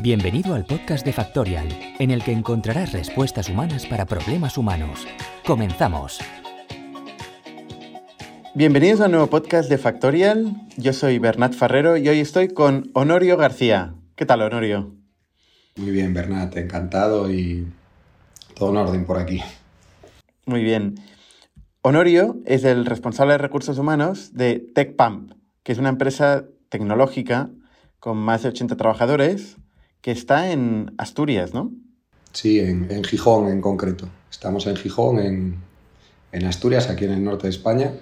Bienvenido al podcast de Factorial, en el que encontrarás respuestas humanas para problemas humanos. Comenzamos. Bienvenidos a un nuevo podcast de Factorial. Yo soy Bernat Ferrero y hoy estoy con Honorio García. ¿Qué tal, Honorio? Muy bien, Bernat, encantado y todo en orden por aquí. Muy bien. Honorio es el responsable de recursos humanos de TechPump, que es una empresa tecnológica con más de 80 trabajadores que está en Asturias, ¿no? Sí, en, Gijón en concreto. Estamos en Gijón, en, Asturias, aquí en el norte de España.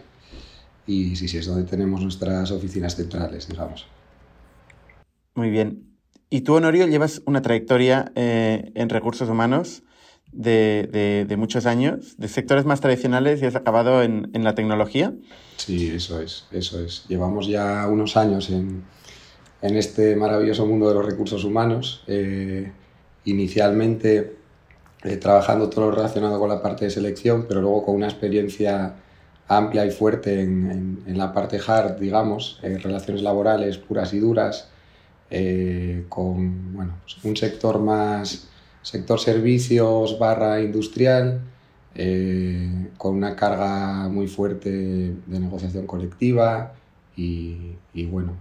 Y sí, sí, es donde tenemos nuestras oficinas centrales, digamos. Muy bien. Y tú, Honorio, llevas una trayectoria eh, en recursos humanos de, muchos años, de sectores más tradicionales y has acabado en, en, la tecnología. Sí, eso es, eso es. Llevamos ya unos años en, en este maravilloso mundo de los recursos humanos. Eh, inicialmente eh, trabajando todo lo relacionado con la parte de selección, pero luego con una experiencia amplia y fuerte en, la parte hard, digamos, eh, relaciones laborales puras y duras, con bueno, pues un sector más, sector servicios barra industrial, con una carga muy fuerte de negociación colectiva y bueno,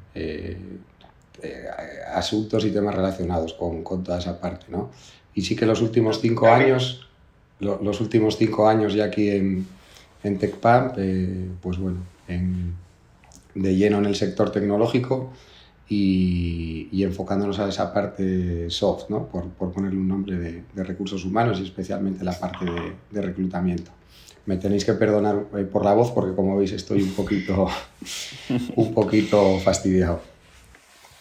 eh, asuntos y temas relacionados con, con, toda esa parte, ¿no? Y sí que los últimos cinco años, los últimos cinco años ya aquí en, en TechPump, eh, pues bueno, de lleno en el sector tecnológico y, y, enfocándonos a esa parte soft, ¿no? Por, por ponerle un nombre de, de, recursos humanos y especialmente la parte de, de reclutamiento. Me tenéis que perdonar eh, por la voz porque como veis estoy un poquito, un poquito fastidiado.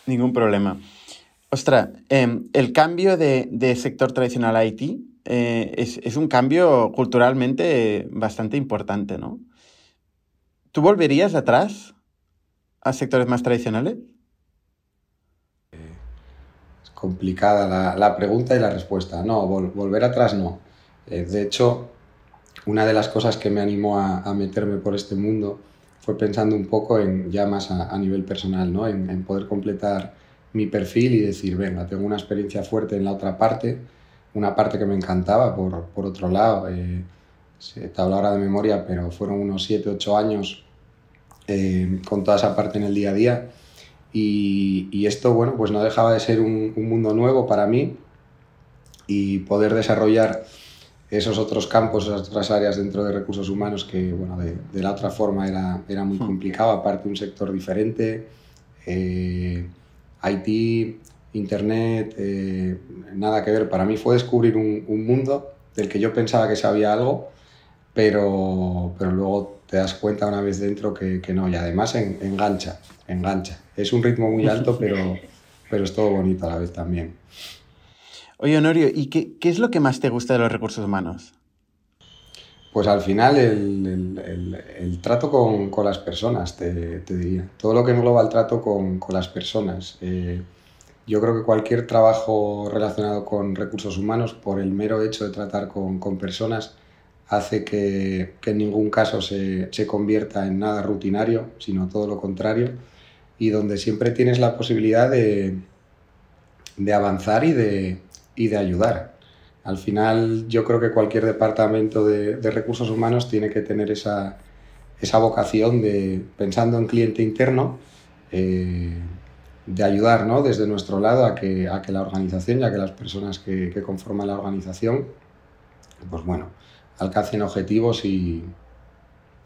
Ningún problema. Ostras, em, el cambio de, sector tradicional a IT eh, es, un cambio culturalmente bastante importante, ¿no? ¿Tú volverías atrás a sectores más tradicionales? Es complicada la, pregunta y la respuesta. No, volver atrás no. Eh, de hecho, una de las cosas que me animó a, meterme por este mundo fue pensando un poco en ya más a, nivel personal, ¿no? En, poder completar mi perfil y decir, venga, tengo una experiencia fuerte en la otra parte, una parte que me encantaba, por, por otro lado, eh, te hablo ahora de memoria, pero fueron unos 7, 8 años eh, con toda esa parte en el día a día. Y, esto, bueno, pues no dejaba de ser un mundo nuevo para mí y poder desarrollar esos otros campos, esas otras áreas dentro de recursos humanos que, bueno, de, de la otra forma era, era muy hmm. complicado, aparte un sector diferente, eh, IT, Internet, eh, nada que ver. Para mí fue descubrir un, un, mundo del que yo pensaba que sabía algo, pero, pero luego te das cuenta una vez dentro que, que no, y además en, engancha, engancha. Es un ritmo muy alto, pero, pero es todo bonito a la vez también. Oye, Honorio, ¿y qué, es lo que más te gusta de los recursos humanos? Pues al final el, trato con, las personas, te, diría. Todo lo que engloba el trato con, las personas. Eh, yo creo que cualquier trabajo relacionado con recursos humanos, por el mero hecho de tratar con, personas, hace que, en ningún caso se, convierta en nada rutinario, sino todo lo contrario, y donde siempre tienes la posibilidad de avanzar y de, y de ayudar. Al final yo creo que cualquier departamento de, recursos humanos tiene que tener esa, esa, vocación de, pensando en cliente interno, eh, de ayudar ¿no? desde nuestro lado a que, a que la organización y a que las personas que, que conforman la organización, pues bueno, alcancen objetivos y,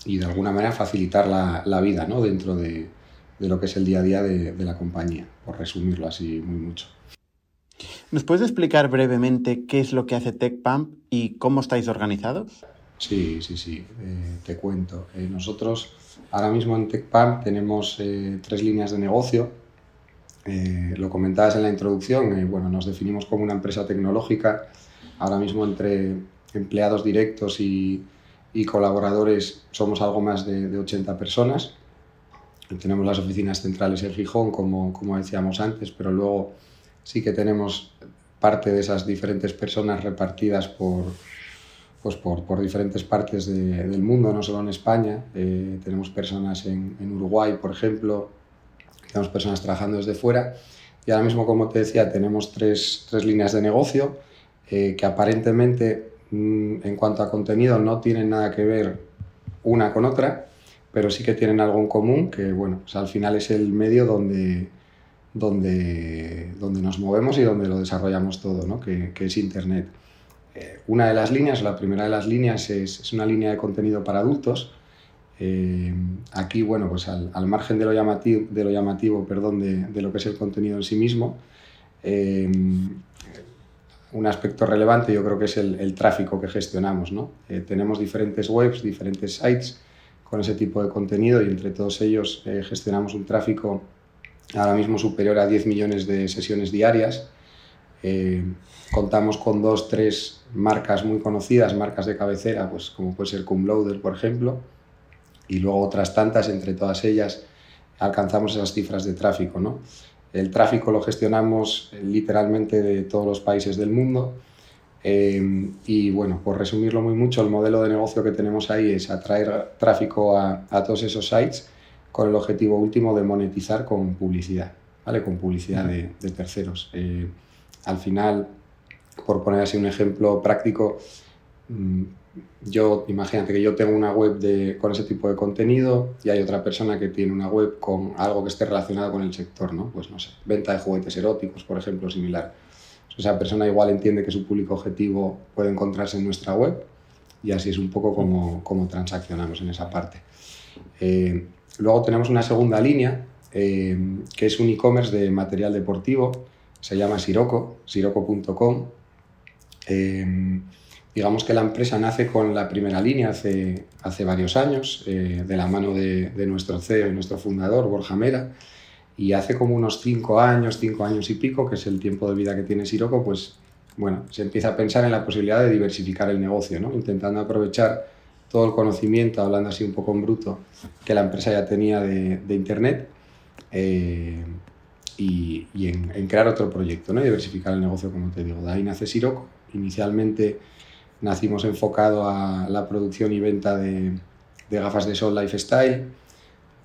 y de alguna manera facilitar la, la vida ¿no? dentro de, de, lo que es el día a día de, de la compañía, por resumirlo así muy mucho. ¿Nos puedes explicar brevemente qué es lo que hace TechPump y cómo estáis organizados? Sí, sí, sí, eh, te cuento. Eh, nosotros ahora mismo en TechPump tenemos eh, tres líneas de negocio. Eh, lo comentabas en la introducción, eh, bueno, nos definimos como una empresa tecnológica. Ahora mismo entre empleados directos y, y colaboradores somos algo más de, de 80 personas. Tenemos las oficinas centrales en Gijón, como, como decíamos antes, pero luego sí que tenemos parte de esas diferentes personas repartidas por, pues por, por diferentes partes de, del mundo, no solo en España. Eh, tenemos personas en, en, Uruguay, por ejemplo, tenemos personas trabajando desde fuera. y ahora mismo, como te decía, tenemos tres, tres líneas de negocio eh, que aparentemente mm, en cuanto a contenido no tienen nada que ver una con otra, pero sí que tienen algo en común, que bueno, pues al final es el medio donde, donde, donde nos movemos y donde lo desarrollamos todo, ¿no? que, que, es Internet. Eh, una de las líneas, la primera de las líneas es, es una línea de contenido para adultos. Eh, aquí, bueno, pues al, al, margen de lo llamativo, de lo, llamativo perdón, de, de, lo que es el contenido en sí mismo, eh, un aspecto relevante yo creo que es el, el tráfico que gestionamos. ¿no? Tenemos diferentes webs, diferentes sites con ese tipo de contenido y entre todos ellos gestionamos un tráfico ahora mismo superior a 10 millones de sesiones diarias. Eh, contamos con dos, tres marcas muy conocidas, marcas de cabecera, pues como puede ser Cumloader, por ejemplo, y luego otras tantas, entre todas ellas alcanzamos esas cifras de tráfico. ¿no? El tráfico lo gestionamos literalmente de todos los países del mundo. Eh, y bueno, por resumirlo muy mucho, el modelo de negocio que tenemos ahí es atraer tráfico a, a todos esos sites con el objetivo último de monetizar con publicidad, ¿vale? Con publicidad de, de terceros. Eh, al final, por poner así un ejemplo práctico, mmm, yo, imagínate que yo tengo una web de, con ese tipo de contenido y hay otra persona que tiene una web con algo que esté relacionado con el sector, ¿no? Pues no sé, venta de juguetes eróticos, por ejemplo, similar. Esa persona igual entiende que su público objetivo puede encontrarse en nuestra web y así es un poco como, como transaccionamos en esa parte. Eh, luego tenemos una segunda línea eh, que es un e-commerce de material deportivo, se llama Siroco, siroco.com. Eh, Digamos que la empresa nace con la primera línea hace, hace varios años, eh, de la mano de, de, nuestro CEO y nuestro fundador, Borja Mera, y hace como unos cinco años, cinco años y pico, que es el tiempo de vida que tiene Siroco, pues bueno, se empieza a pensar en la posibilidad de diversificar el negocio, ¿no? intentando aprovechar todo el conocimiento, hablando así un poco en bruto, que la empresa ya tenía de, Internet eh, y, y en, en, crear otro proyecto, ¿no? diversificar el negocio, como te digo. De ahí nace Siroco. Inicialmente nacimos enfocado a la producción y venta de, de, gafas de sol lifestyle,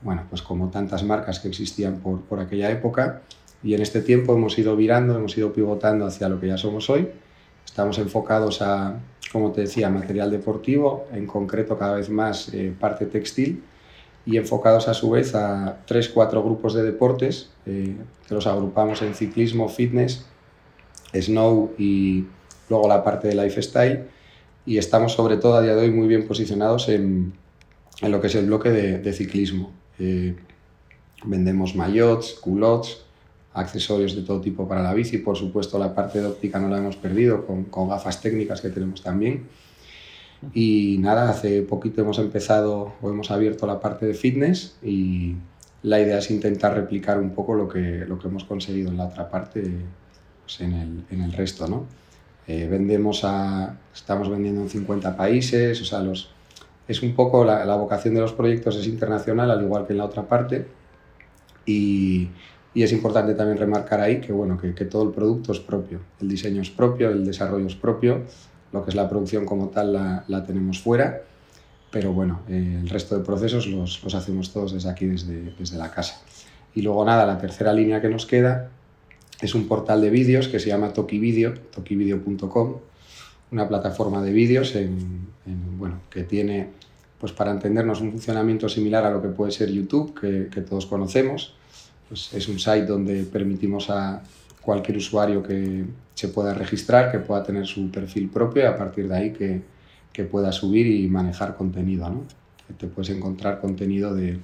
bueno, pues como tantas marcas que existían por, por, aquella época. Y en este tiempo hemos ido virando, hemos ido pivotando hacia lo que ya somos hoy. Estamos enfocados a, como te decía, material deportivo, en concreto cada vez más eh, parte textil, y enfocados a su vez a tres, cuatro grupos de deportes, eh, que los agrupamos en ciclismo, fitness, snow y luego la parte de lifestyle y estamos sobre todo a día de hoy muy bien posicionados en, en lo que es el bloque de, ciclismo. Eh, vendemos maillots, culottes, accesorios de todo tipo para la bici, por supuesto la parte de óptica no la hemos perdido con, con gafas técnicas que tenemos también. Y nada, hace poquito hemos empezado o hemos abierto la parte de fitness y la idea es intentar replicar un poco lo que, lo que hemos conseguido en la otra parte pues en, el, en el resto, ¿no? Eh, vendemos a, estamos vendiendo en 50 países, o sea, los, es un poco la, la, vocación de los proyectos es internacional, al igual que en la otra parte. Y, y es importante también remarcar ahí que, bueno, que, que, todo el producto es propio, el diseño es propio, el desarrollo es propio, lo que es la producción como tal la, la tenemos fuera, pero bueno, eh, el resto de procesos los, los hacemos todos desde aquí, desde, desde la casa. Y luego nada, la tercera línea que nos queda es un portal de vídeos que se llama Tokivideo, tokivideo.com, una plataforma de vídeos en, en, bueno, que tiene, pues para entendernos, un funcionamiento similar a lo que puede ser YouTube, que, que todos conocemos. Pues es un site donde permitimos a cualquier usuario que se pueda registrar, que pueda tener su perfil propio y a partir de ahí que, que pueda subir y manejar contenido. ¿no? Te puedes encontrar contenido de,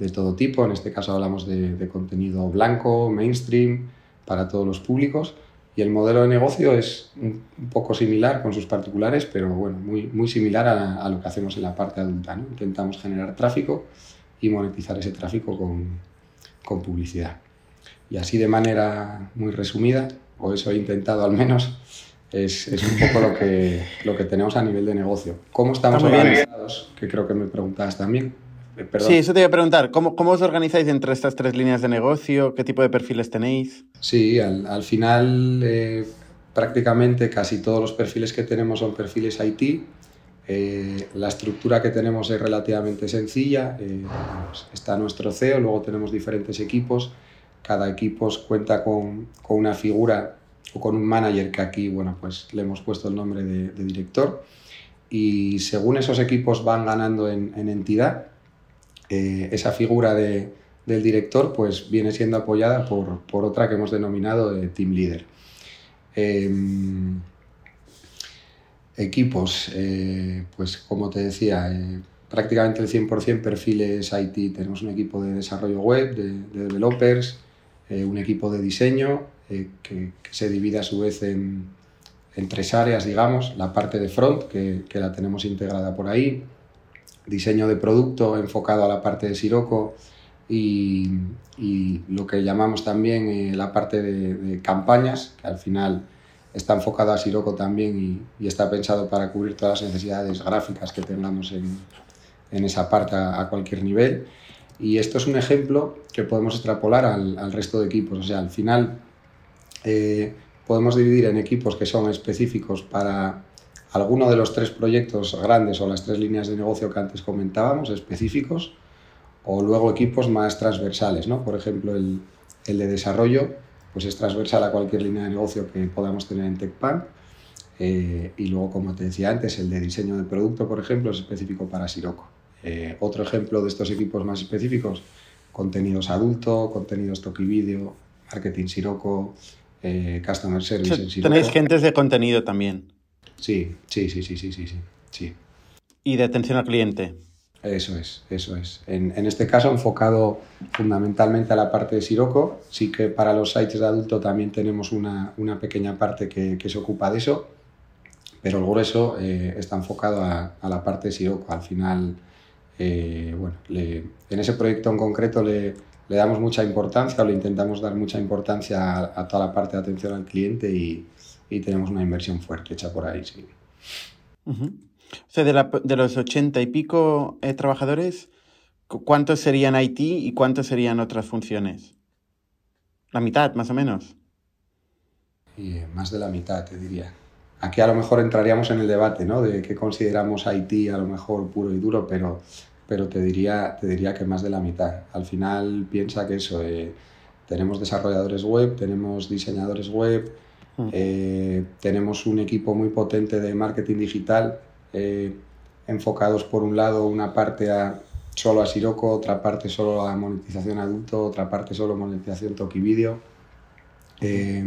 de todo tipo, en este caso hablamos de, de contenido blanco, mainstream, para todos los públicos y el modelo de negocio es un, poco similar con sus particulares, pero bueno, muy, muy similar a, a, lo que hacemos en la parte adulta. ¿no? Intentamos generar tráfico y monetizar ese tráfico con, con publicidad. Y así de manera muy resumida, o eso he intentado al menos, es, es un poco lo que, lo que tenemos a nivel de negocio. ¿Cómo estamos organizados? Que creo que me preguntabas también. Eh. Sí, eso te iba a preguntar. ¿Cómo, ¿Cómo os organizáis entre estas tres líneas de negocio? ¿Qué tipo de perfiles tenéis? Sí, al, al final eh, prácticamente casi todos los perfiles que tenemos son perfiles IT. Eh, la estructura que tenemos es relativamente sencilla. Eh, está nuestro CEO, luego tenemos diferentes equipos cada equipo cuenta con, con, una figura o con un manager que aquí, bueno, pues le hemos puesto el nombre de, director. Y según esos equipos van ganando en, en entidad, eh, esa figura de, del director pues viene siendo apoyada por, por otra que hemos denominado Team Leader. Equipos, eh, pues como te decía, prácticamente el 100% perfiles IT. Tenemos un equipo de desarrollo web, de, developers, un equipo de diseño que, que, se divide a su vez en, tres áreas, digamos, la parte de front, que, que la tenemos integrada por ahí, diseño de producto enfocado a la parte de Siroco y, lo que llamamos también eh, la parte de, campañas, que al final está enfocado a Siroco también y, está pensado para cubrir todas las necesidades gráficas que tengamos en, en esa parte a, cualquier nivel. Y esto es un ejemplo que podemos extrapolar al, resto de equipos. O sea, al final eh, podemos dividir en equipos que son específicos para alguno de los tres proyectos grandes o las tres líneas de negocio que antes comentábamos, específicos, o luego equipos más transversales, ¿no? Por ejemplo, el, el de desarrollo, pues es transversal a cualquier línea de negocio que podamos tener en TechPan. Eh, y luego, como te decía antes, el de diseño de producto, por ejemplo, es específico para Siroco. Eh, otro ejemplo de estos equipos más específicos, contenidos adulto, contenidos Toki Video, marketing Siroco, eh, customer service en Siroco. Tenéis gentes de contenido también. Sí, sí, sí, sí, sí, sí, sí. ¿Y de atención al cliente? Eso es, eso es. En, en, este caso enfocado fundamentalmente a la parte de Siroco, sí que para los sites de adulto también tenemos una, una pequeña parte que, que, se ocupa de eso, pero el grueso eh, está enfocado a, a, la parte de Siroco. Al final, eh, bueno, en ese proyecto en concreto le, le, damos mucha importancia o le intentamos dar mucha importancia a, a toda la parte de atención al cliente y, y tenemos una inversión fuerte hecha por ahí, sí. O sea, de, la, de, los ochenta y pico eh, trabajadores, ¿cuántos serían IT y cuántos serían otras funciones? La mitad, más o menos. Y, eh, más de la mitad, te diría. Aquí a lo mejor entraríamos en el debate, ¿no? De qué consideramos IT a lo mejor puro y duro, pero, pero te, diría, te diría que más de la mitad. Al final piensa que eso, eh, tenemos desarrolladores web, tenemos diseñadores web, Mm. Eh, tenemos un equipo muy potente de marketing digital, eh, enfocados por un lado una parte solo a Siroco, otra parte solo a monetización adulto, otra parte solo monetización Toki Video. Eh,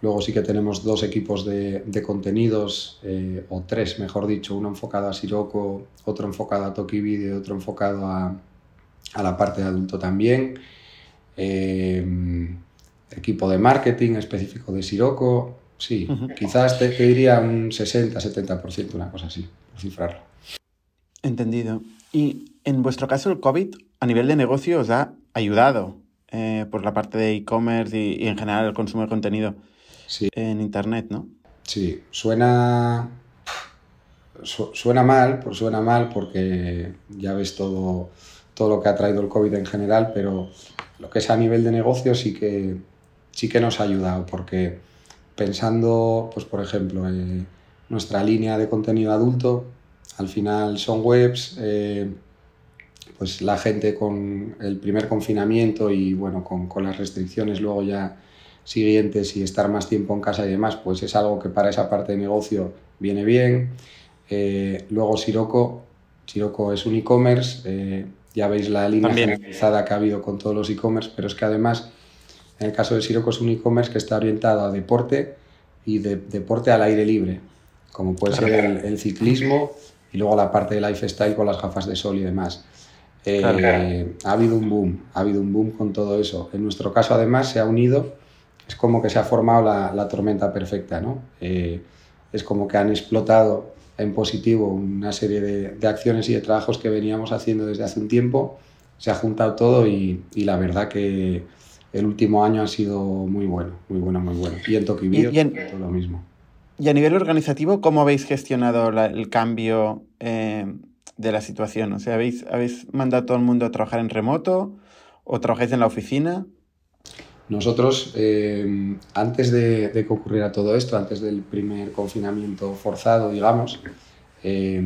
luego sí que tenemos dos equipos de, contenidos, eh, o tres mejor dicho, uno enfocado a Siroco, otro enfocado a Toki Video otro enfocado a, a la parte de adulto también. Equipo de marketing específico de Siroco. Sí, uh -huh. quizás te, te, diría un 60-70%, una cosa así, por cifrarlo. Entendido. Y en vuestro caso, el COVID a nivel de negocio os ha ayudado eh, por la parte de e-commerce y, y, en general el consumo de contenido sí. en Internet, ¿no? Sí, suena, su, suena mal, pues suena mal porque ya ves todo, todo lo que ha traído el COVID en general, pero lo que es a nivel de negocio sí que sí que nos ha ayudado porque pensando, pues por ejemplo, eh, nuestra línea de contenido adulto, al final son webs, eh, pues la gente con el primer confinamiento y bueno, con, con, las restricciones luego ya siguientes y estar más tiempo en casa y demás, pues es algo que para esa parte de negocio viene bien. Eh, luego Siroco, Siroco es un e-commerce, eh, ya veis la línea También. generalizada que ha habido con todos los e-commerce, pero es que además en el caso de Siroco es un e-commerce que está orientado a deporte y de, deporte al aire libre, como puede ser el, el, ciclismo y luego la parte de lifestyle con las gafas de sol y demás. Eh, ha habido un boom, ha habido un boom con todo eso. En nuestro caso además se ha unido, es como que se ha formado la, la tormenta perfecta, ¿no? Eh, es como que han explotado en positivo una serie de, de, acciones y de trabajos que veníamos haciendo desde hace un tiempo, se ha juntado todo y, y la verdad que el último año ha sido muy bueno, muy bueno, muy bueno. Y en Tokio todo lo mismo. Y a nivel organizativo, ¿cómo habéis gestionado la, el cambio eh, de la situación? O sea, ¿habéis, ¿habéis mandado a todo el mundo a trabajar en remoto o trabajáis en la oficina? Nosotros, eh, antes de, de, que ocurriera todo esto, antes del primer confinamiento forzado, digamos, eh,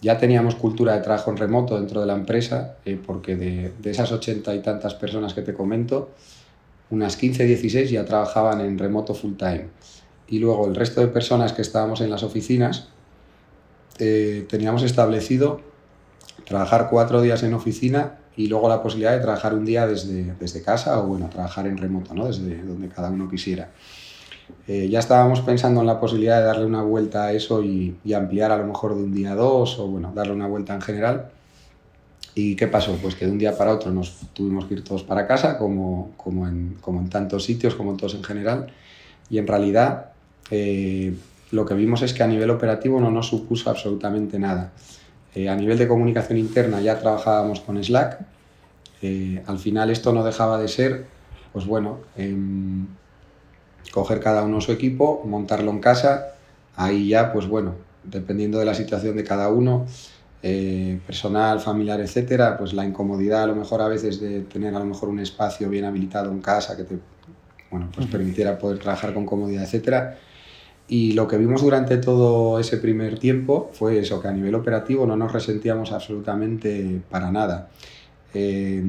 ya teníamos cultura de trabajo en remoto dentro de la empresa, eh, porque de, de, esas ochenta y tantas personas que te comento, unas 15, 16 ya trabajaban en remoto full time. Y luego el resto de personas que estábamos en las oficinas, eh, teníamos establecido trabajar cuatro días en oficina y luego la posibilidad de trabajar un día desde, desde casa o bueno, trabajar en remoto, ¿no? desde donde cada uno quisiera. Eh, ya estábamos pensando en la posibilidad de darle una vuelta a eso y, y, ampliar a lo mejor de un día a dos o bueno, darle una vuelta en general. ¿Y qué pasó? Pues que de un día para otro nos tuvimos que ir todos para casa, como, como, en, como en tantos sitios, como en todos en general. Y en realidad eh, lo que vimos es que a nivel operativo no nos supuso absolutamente nada. Eh, a nivel de comunicación interna ya trabajábamos con Slack. Eh, al final esto no dejaba de ser, pues bueno, em, coger cada uno su equipo, montarlo en casa. Ahí ya, pues bueno, dependiendo de la situación de cada uno, eh, personal, familiar, etcétera, pues la incomodidad a lo mejor a veces de tener a lo mejor un espacio bien habilitado en casa que te bueno, pues permitiera poder trabajar con comodidad, etcétera. Y lo que vimos durante todo ese primer tiempo fue eso, que a nivel operativo no nos resentíamos absolutamente para nada. Eh,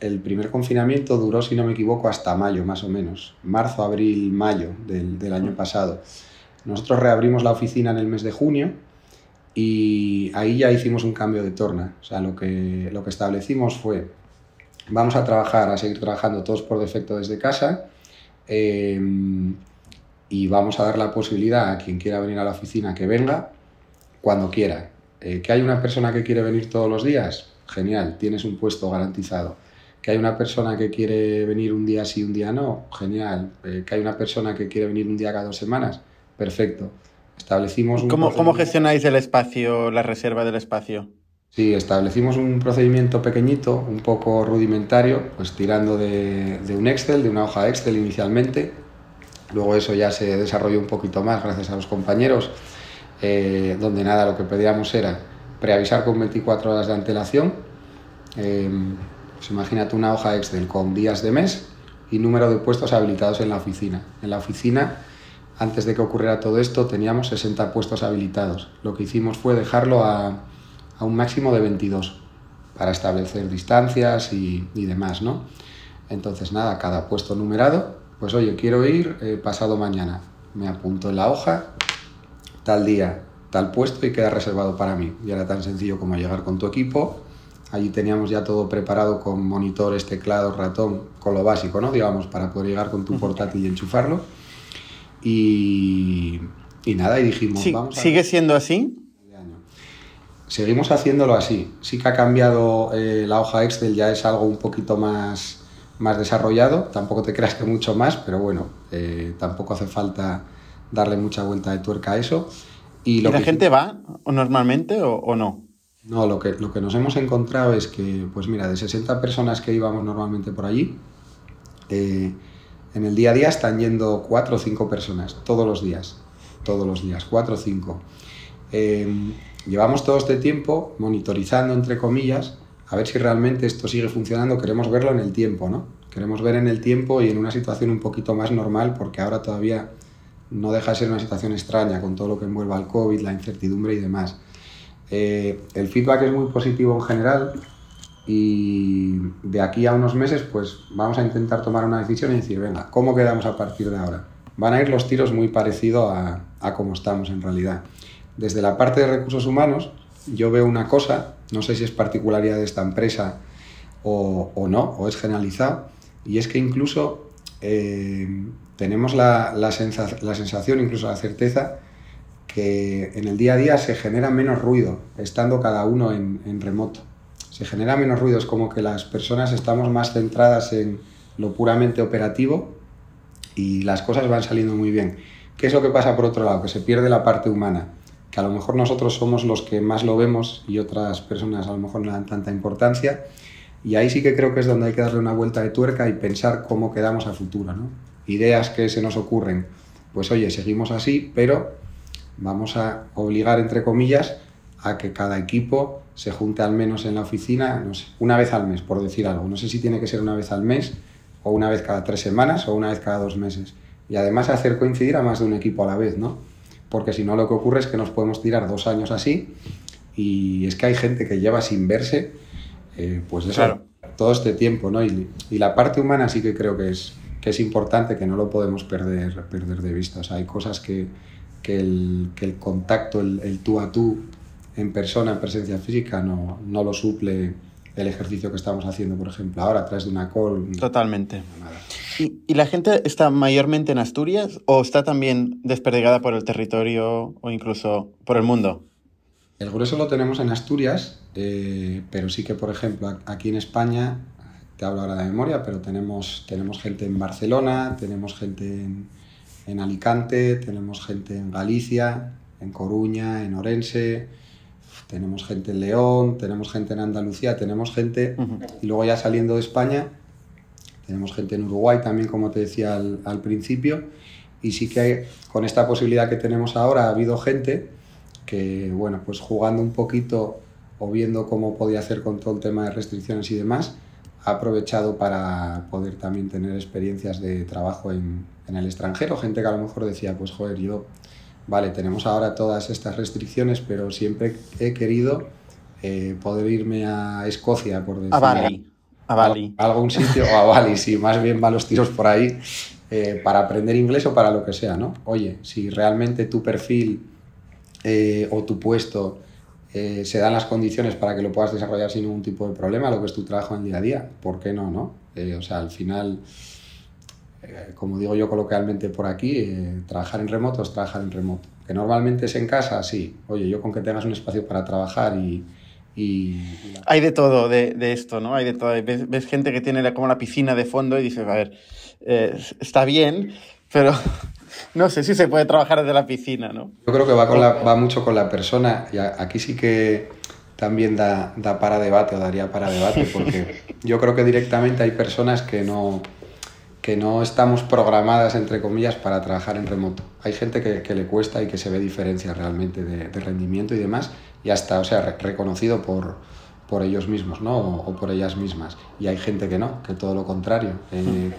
el primer confinamiento duró, si no me equivoco, hasta mayo, más o menos. Marzo, abril, mayo del, año pasado. Nosotros reabrimos la oficina en el mes de junio y ahí ya hicimos un cambio de torna. O sea, lo que, lo que establecimos fue, vamos a trabajar, a seguir trabajando todos por defecto desde casa eh, y vamos a dar la posibilidad a quien quiera venir a la oficina que venga cuando quiera. Eh, ¿Que hay una persona que quiere venir todos los días? Genial, tienes un puesto garantizado. ¿Que hay una persona que quiere venir un día sí, un día no? Genial. Eh, ¿Que hay una persona que quiere venir un día cada dos semanas? Perfecto. Establecimos un ¿Cómo, ¿Cómo, gestionáis el espacio, la reserva del espacio? Sí, establecimos un procedimiento pequeño, un poco rudimentario, pues tirando de, de, un Excel, de una hoja Excel inicialmente. Luego eso ya se desarrolló un poquito más gracias a los compañeros, eh, donde nada, lo que pedíamos era preavisar con 24 horas de antelación. Eh, imagínate una hoja Excel con días de mes y número de puestos habilitados en la oficina. En la oficina antes de que ocurriera todo esto teníamos 60 puestos habilitados. Lo que hicimos fue dejarlo a, a un máximo de 22 para establecer distancias y, demás, ¿no? Entonces, nada, cada puesto numerado, pues oye, quiero ir pasado mañana. Me apunto en la hoja, tal día, tal puesto y queda reservado para mí. Y era tan sencillo como llegar con tu equipo. Allí teníamos ya todo preparado con monitores, teclados, ratón, con lo básico, ¿no? Digamos, para poder llegar con tu portátil y enchufarlo y, y nada, y dijimos, sí, vamos a ¿Sigue siendo así? Seguimos haciéndolo así. Sí que ha cambiado eh, la hoja Excel, ya es algo un poquito más, más desarrollado. Tampoco te creas que mucho más, pero bueno, eh, tampoco hace falta darle mucha vuelta de tuerca a eso. ¿Y, lo ¿Y la que... gente va normalmente o, o, no? No, lo que, lo que nos hemos encontrado es que, pues mira, de 60 personas que íbamos normalmente por allí, eh, en el día a día están yendo cuatro o cinco personas, todos los días, todos los días, cuatro o cinco. Eh, llevamos todo este tiempo monitorizando, entre comillas, a ver si realmente esto sigue funcionando, queremos verlo en el tiempo, ¿no? Queremos ver en el tiempo y en una situación un poquito más normal, porque ahora todavía no deja de ser una situación extraña con todo lo que envuelve al COVID, la incertidumbre y demás. Eh, el feedback es muy positivo en general, y de aquí a unos meses pues vamos a intentar tomar una decisión y decir, venga, ¿cómo quedamos a partir de ahora? Van a ir los tiros muy parecido a, a cómo estamos en realidad. Desde la parte de recursos humanos yo veo una cosa, no sé si es particularidad de esta empresa o, o no, o es generalizado, y es que incluso eh, tenemos la, la, sensa la sensación, incluso la certeza, que en el día a día se genera menos ruido estando cada uno en, en remoto se genera menos ruido, es como que las personas estamos más centradas en lo puramente operativo y las cosas van saliendo muy bien. ¿Qué es lo que pasa por otro lado? Que se pierde la parte humana, que a lo mejor nosotros somos los que más lo vemos y otras personas a lo mejor no dan tanta importancia. Y ahí sí que creo que es donde hay que darle una vuelta de tuerca y pensar cómo quedamos a futuro. ¿no? Ideas que se nos ocurren, pues oye, seguimos así, pero vamos a obligar, entre comillas, a que cada equipo se junte al menos en la oficina, no sé, una vez al mes, por decir algo. No sé si tiene que ser una vez al mes, o una vez cada tres semanas, o una vez cada dos meses. Y además hacer coincidir a más de un equipo a la vez, ¿no? Porque si no, lo que ocurre es que nos podemos tirar dos años así Y es que hay gente que lleva sin verse, eh, pues eso, todo este tiempo, ¿no? Y, y, la parte humana sí que creo que es, que es importante, que no lo podemos perder, perder de vista. O sea, hay cosas que, que, el, que el contacto, el, el, tú a tú, en persona, en presencia física, no, no lo suple el ejercicio que estamos haciendo, por ejemplo, ahora a través de una call. Totalmente. ¿Y, ¿Y, la gente está mayormente en Asturias o está también desperdigada por el territorio o incluso por el mundo? El grueso lo tenemos en Asturias, eh, pero sí que, por ejemplo, aquí en España, te hablo ahora de memoria, pero tenemos, tenemos gente en Barcelona, tenemos gente en, en Alicante, tenemos gente en Galicia, en Coruña, en Orense, tenemos gente en León, tenemos gente en Andalucía, tenemos gente, y luego ya saliendo de España, tenemos gente en Uruguay también, como te decía al, al principio, y sí que hay, con esta posibilidad que tenemos ahora ha habido gente que, bueno, pues jugando un poquito o viendo cómo podía hacer con todo el tema de restricciones y demás, ha aprovechado para poder también tener experiencias de trabajo en, en el extranjero. Gente que a lo mejor decía, pues joder, yo, vale, tenemos ahora todas estas restricciones, pero siempre he querido eh, poder irme a Escocia, por decir. A Bali. A Bali. A algún sitio, o a Bali, sí, más bien va los tiros por ahí, eh, para aprender inglés o para lo que sea, ¿no? Oye, si realmente tu perfil eh, o tu puesto eh, se dan las condiciones para que lo puedas desarrollar sin ningún tipo de problema, lo que es tu trabajo en día a día, ¿por qué no? no? Eh, o sea, al final, eh, como digo yo coloquialmente por aquí, eh, trabajar en remoto es trabajar en remoto. Que normalmente es en casa, sí. Oye, yo con que tengas un espacio para trabajar y... Hay de todo de, de, esto, ¿no? Hay de todo. Ves, gente que tiene como la piscina de fondo y dices, a ver, está bien, pero no sé si se puede trabajar desde la piscina, ¿no? Yo creo que va, con la, va mucho con la persona y aquí sí que también da, da para debate o daría para debate porque yo creo que directamente hay personas que no, que no estamos programadas, entre comillas, para trabajar en remoto. Hay gente que, que le cuesta y que se ve diferencia realmente de, de, rendimiento y demás y hasta, o sea, re reconocido por, por ellos mismos, ¿no? O, o, por ellas mismas. Y hay gente que no, que todo lo contrario. Eh,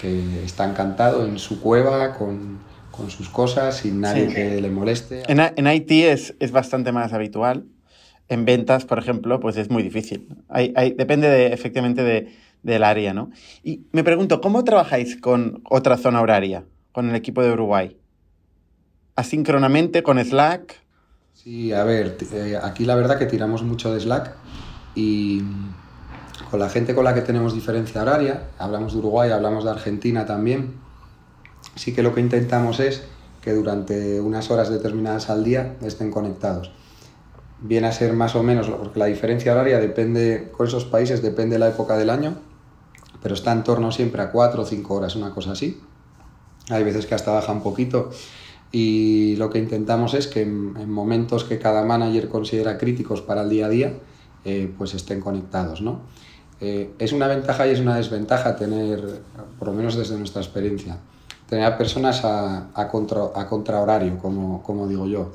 que está encantado en su cueva con, con sus cosas, sin nadie sí. que le moleste. En, en Haití es, es, bastante más habitual. En ventas, por ejemplo, pues es muy difícil. Hay, hay, depende de, efectivamente de, del área, ¿no? Y me pregunto, ¿cómo trabajáis con otra zona horaria, con el equipo de Uruguay? ¿Asíncronamente, con Slack? Sí, a ver, eh, aquí la verdad que tiramos mucho de Slack y con la gente con la que tenemos diferencia horaria, hablamos de Uruguay, hablamos de Argentina también, sí que lo que intentamos es que durante unas horas determinadas al día estén conectados. Viene a ser más o menos, porque la diferencia horaria depende, con esos países depende de la época del año, pero está en torno siempre a 4 o 5 horas, una cosa así. Hay veces que hasta baja un poquito y lo que intentamos es que en, en momentos que cada manager considera críticos para el día a día, eh, pues estén conectados, ¿no? Eh, es una ventaja y es una desventaja tener, por lo menos desde nuestra experiencia, tener personas a, contra, a contrahorario, como, como digo yo.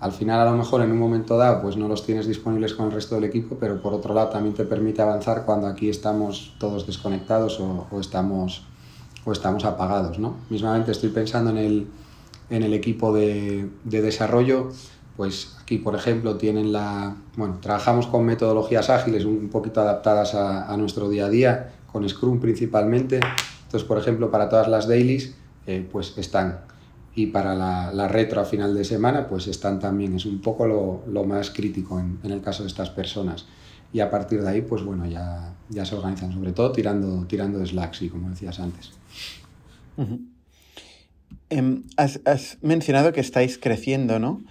Al final, a lo mejor en un momento dado, pues no los tienes disponibles con el resto del equipo, pero por otro lado también te permite avanzar cuando aquí estamos todos desconectados o, estamos, o estamos apagados. ¿no? Mismamente estoy pensando en el, en el equipo de desarrollo, pues aquí, por ejemplo, tienen la... Bueno, trabajamos con metodologías ágiles un poquito adaptadas a, nuestro día a día, con Scrum principalmente. Entonces, por ejemplo, para todas las dailies, eh, pues están. Y para la, retro a final de semana, pues están también. Es un poco lo, más crítico en, el caso de estas personas. Y a partir de ahí, pues bueno, ya, se organizan, sobre todo tirando, tirando de Slack, sí, como decías antes. Has, has mencionado que estáis creciendo, ¿no?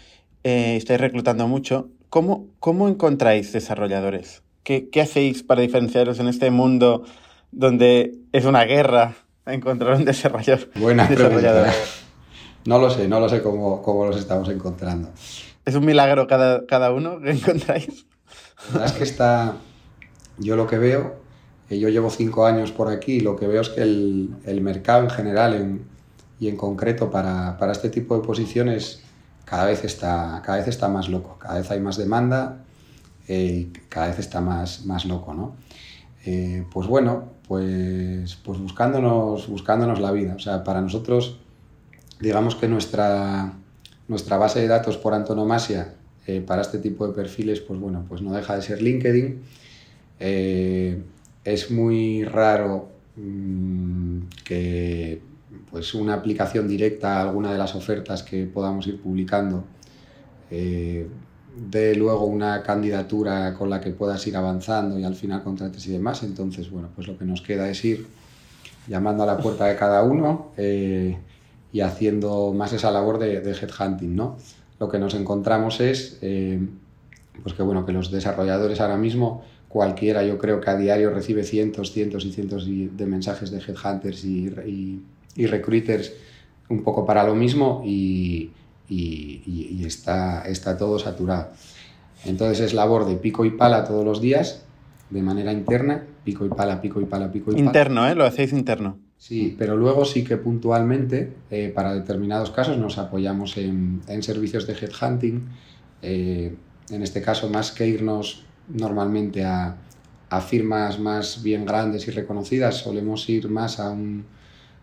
Eh, estáis reclutando mucho. ¿Cómo, cómo encontráis desarrolladores? ¿Qué, ¿Qué, hacéis para diferenciaros en este mundo donde es una guerra encontrar un desarrollador? Buena desarrollador. No lo sé, no lo sé cómo, cómo los estamos encontrando. ¿Es un milagro cada, cada uno que encontráis? La verdad es que está. Yo lo que veo, eh, yo llevo cinco años por aquí y lo que veo es que el, el mercado en general en, y en concreto para, para este tipo de posiciones cada vez está, cada vez está más loco, cada vez hay más demanda eh, cada vez está más, más loco, ¿no? Eh, pues bueno, pues, pues buscándonos, buscándonos la vida. O sea, para nosotros, digamos que nuestra, nuestra base de datos por antonomasia eh, para este tipo de perfiles, pues bueno, pues no deja de ser LinkedIn. Es muy raro mm, que pues una aplicación directa a alguna de las ofertas que podamos ir publicando eh, dé luego una candidatura con la que puedas ir avanzando y al final contrates y demás. Entonces, bueno, pues lo que nos queda es ir llamando a la puerta de cada uno eh, y haciendo más esa labor de, headhunting, ¿no? Lo que nos encontramos es eh, pues que, bueno, que los desarrolladores ahora mismo, cualquiera, yo creo que a diario recibe cientos, cientos y cientos de mensajes de headhunters y, recruiters un poco para lo mismo y, y, está, está todo saturado. Entonces es labor de pico y pala todos los días, de manera interna, pico y pala, pico y pala, pico y pala. Interno, ¿eh? Lo hacéis interno. Sí, pero luego sí que puntualmente, eh, para determinados casos, nos apoyamos en, en servicios de headhunting. Eh, en este caso, más que irnos normalmente a, a, firmas más bien grandes y reconocidas, solemos ir más a un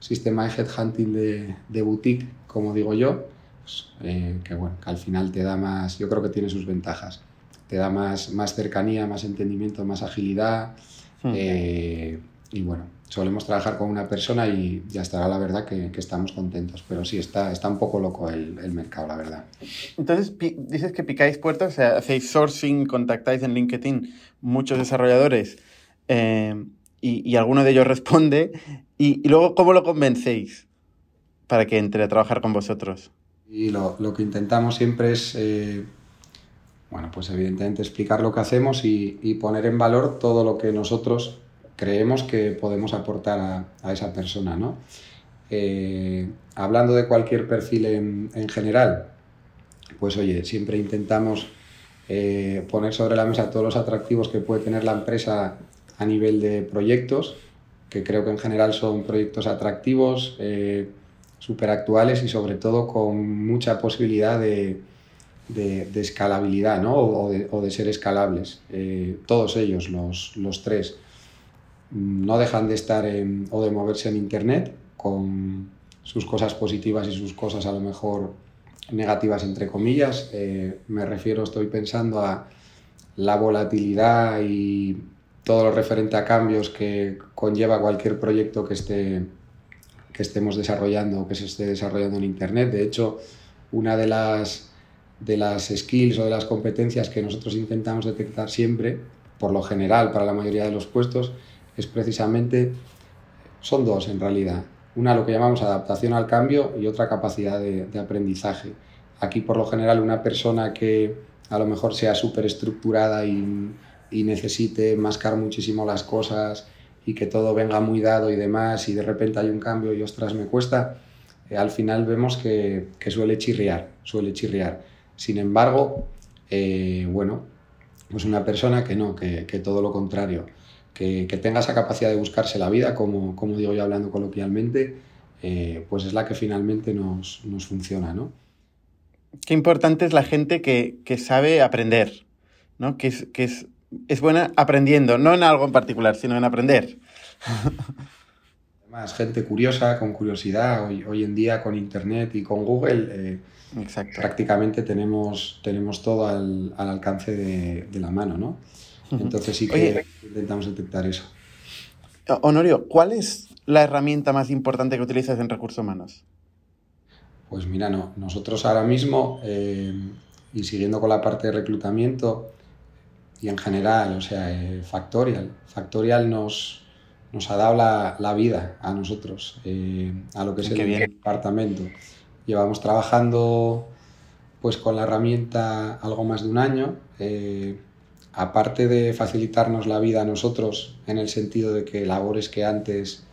sistema de headhunting de, de boutique, como digo yo, pues, eh, que bueno, que al final te da más, yo creo que tiene sus ventajas, te da más, más cercanía, más entendimiento, más agilidad hmm. eh, y bueno, solemos trabajar con una persona y ya estará la verdad que, que estamos contentos, pero sí, está, está un poco loco el, el mercado, la verdad. Entonces, dices que picáis puertas, o sea, hacéis sourcing, contactáis en LinkedIn muchos desarrolladores eh, y, y, alguno de ellos responde y, y luego, ¿cómo lo convencéis para que entre a trabajar con vosotros? Y lo, lo que intentamos siempre es, eh, bueno, pues evidentemente explicar lo que hacemos y, y, poner en valor todo lo que nosotros creemos que podemos aportar a, a esa persona, ¿no? Eh, hablando de cualquier perfil en, en, general, pues oye, siempre intentamos eh, poner sobre la mesa todos los atractivos que puede tener la empresa a nivel de proyectos, que creo que en general son proyectos atractivos, eh, súper actuales y sobre todo con mucha posibilidad de, de, escalabilidad ¿no? o, de, o, de, ser escalables. Eh, todos ellos, los, los, tres, no dejan de estar o de moverse en Internet con sus cosas positivas y sus cosas a lo mejor negativas entre comillas. Eh, me refiero, estoy pensando a la volatilidad y todo lo referente a cambios que conlleva cualquier proyecto que esté que estemos desarrollando o que se esté desarrollando en Internet. De hecho, una de las, de las skills o de las competencias que nosotros intentamos detectar siempre, por lo general para la mayoría de los puestos, es precisamente, son dos en realidad. Una lo que llamamos adaptación al cambio y otra capacidad de, de aprendizaje. Aquí por lo general una persona que a lo mejor sea súper estructurada y, y necesite mascar muchísimo las cosas, y que todo venga muy dado y demás y de repente hay un cambio y ostras me cuesta, eh, al final vemos que, suele chirriar, suele chirriar. Sin embargo, eh, bueno, pues una persona que no, que, que todo lo contrario, que, que, tenga esa capacidad de buscarse la vida, como, como digo yo hablando coloquialmente, eh, pues es la que finalmente nos, nos funciona, ¿no? Qué importante es la gente que, que sabe aprender, ¿no? Que es, que es es buena aprendiendo, no en algo en particular, sino en aprender. Además, gente curiosa, con curiosidad, hoy, hoy en día con Internet y con Google, eh, prácticamente tenemos, tenemos todo al, al alcance de, de, la mano, ¿no? Entonces sí que Oye, intentamos detectar eso. Honorio, ¿cuál es la herramienta más importante que utilizas en recursos humanos? Pues mira, no, nosotros ahora mismo, eh, y siguiendo con la parte de reclutamiento, y en general, o sea, eh, Factorial. Factorial nos, nos ha dado la, la vida a nosotros, eh, a lo que es Qué el bien. departamento. Llevamos trabajando pues con la herramienta algo más de un año. Eh, aparte de facilitarnos la vida a nosotros en el sentido de que labores que antes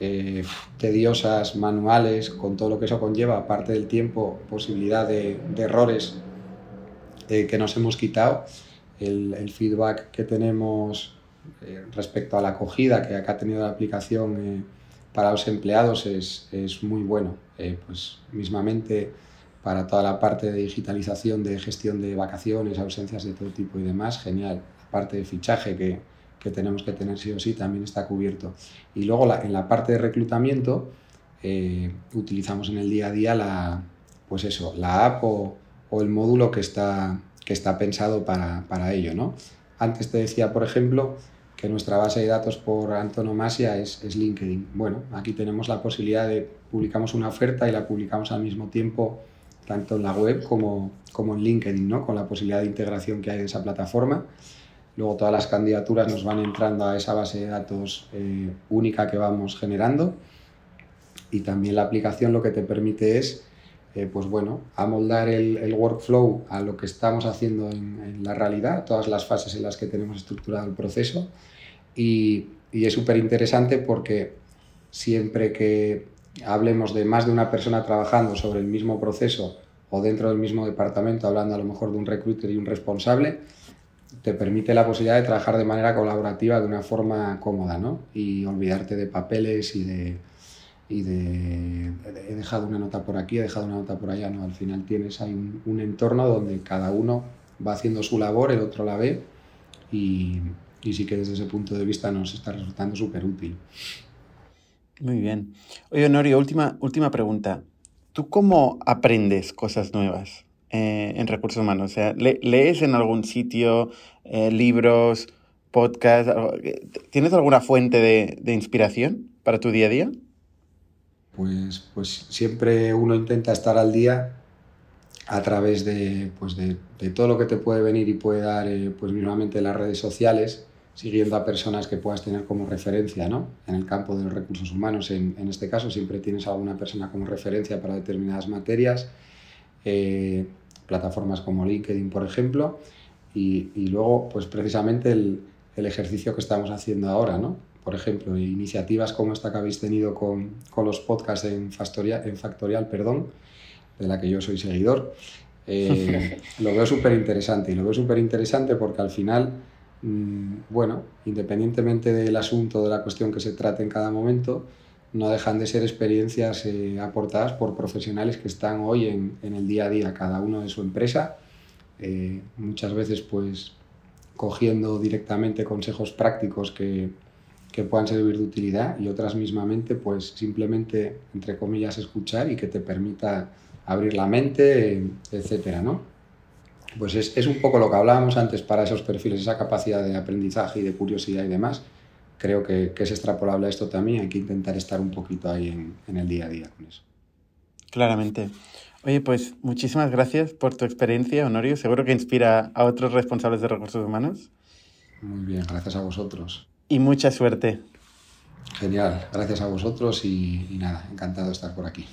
eh, tediosas, manuales, con todo lo que eso conlleva, aparte del tiempo, posibilidad de, de errores eh, que nos hemos quitado, el, el feedback que tenemos eh, respecto a la acogida que acá ha tenido la aplicación eh, para los empleados es, es muy bueno. Eh, pues mismamente para toda la parte de digitalización, de gestión de vacaciones, ausencias de todo tipo y demás, genial. La parte de fichaje que, que tenemos que tener sí o sí también está cubierto. Y luego la, en la parte de reclutamiento eh, utilizamos en el día a día la, pues eso, la app o, o el módulo que está, que está pensado para, para ello. ¿no? Antes te decía, por ejemplo, que nuestra base de datos por antonomasia es, es, LinkedIn. Bueno, aquí tenemos la posibilidad de publicamos una oferta y la publicamos al mismo tiempo tanto en la web como, como en LinkedIn, ¿no? con la posibilidad de integración que hay de esa plataforma. Luego todas las candidaturas nos van entrando a esa base de datos eh, única que vamos generando y también la aplicación lo que te permite es eh, pues bueno, amoldar el, el, workflow a lo que estamos haciendo en, en, la realidad, todas las fases en las que tenemos estructurado el proceso y, y es súper interesante porque siempre que hablemos de más de una persona trabajando sobre el mismo proceso o dentro del mismo departamento, hablando a lo mejor de un recruiter y un responsable, te permite la posibilidad de trabajar de manera colaborativa de una forma cómoda ¿no? y olvidarte de papeles y de, y de he dejado una nota por aquí, he dejado una nota por allá, no, al final tienes ahí un, entorno donde cada uno va haciendo su labor, el otro la ve y, sí que desde ese punto de vista nos está resultando súper útil. Muy bien. Oye, Honorio, última, última pregunta. ¿Tú cómo aprendes cosas nuevas eh, en recursos humanos? O sea, ¿le, ¿lees en algún sitio eh, libros, podcasts? ¿Tienes alguna fuente de inspiración para tu día a día? Pues, pues siempre uno intenta estar al día a través de, pues de, todo lo que te puede venir y puede dar eh, pues mínimamente las redes sociales, siguiendo a personas que puedas tener como referencia ¿no? en el campo de los recursos humanos. En, este caso siempre tienes alguna persona como referencia para determinadas materias, eh, plataformas como LinkedIn, por ejemplo, y, luego pues precisamente el, ejercicio que estamos haciendo ahora, ¿no? Por ejemplo, iniciativas como esta que habéis tenido con, con los podcasts en Factorial, en Factorial, perdón, de la que yo soy seguidor, eh, lo veo súper interesante. Y lo veo súper interesante porque al final, mmm, bueno, independientemente del asunto, de la cuestión que se trate en cada momento, no dejan de ser experiencias eh, aportadas por profesionales que están hoy en, en, el día a día, cada uno de su empresa, eh, muchas veces pues cogiendo directamente consejos prácticos que, que puedan servir de utilidad y otras mismamente pues simplemente entre comillas escuchar y que te permita abrir la mente etcétera no pues es, es, un poco lo que hablábamos antes para esos perfiles esa capacidad de aprendizaje y de curiosidad y demás. Creo que, que es extrapolable a esto también hay que intentar estar un poquito ahí en, en el día a día con eso. Claramente. Oye, pues muchísimas gracias por tu experiencia, Honorio. Seguro que inspira a otros responsables de recursos humanos. Muy bien, gracias a vosotros y mucha suerte. Genial, gracias a vosotros y, nada, encantado de estar por aquí.